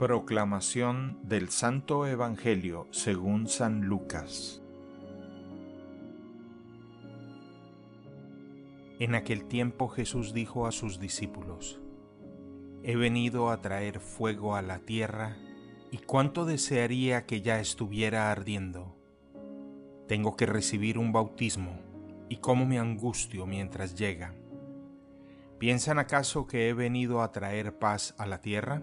Proclamación del Santo Evangelio según San Lucas En aquel tiempo Jesús dijo a sus discípulos, He venido a traer fuego a la tierra, y cuánto desearía que ya estuviera ardiendo. Tengo que recibir un bautismo, y cómo me angustio mientras llega. ¿Piensan acaso que he venido a traer paz a la tierra?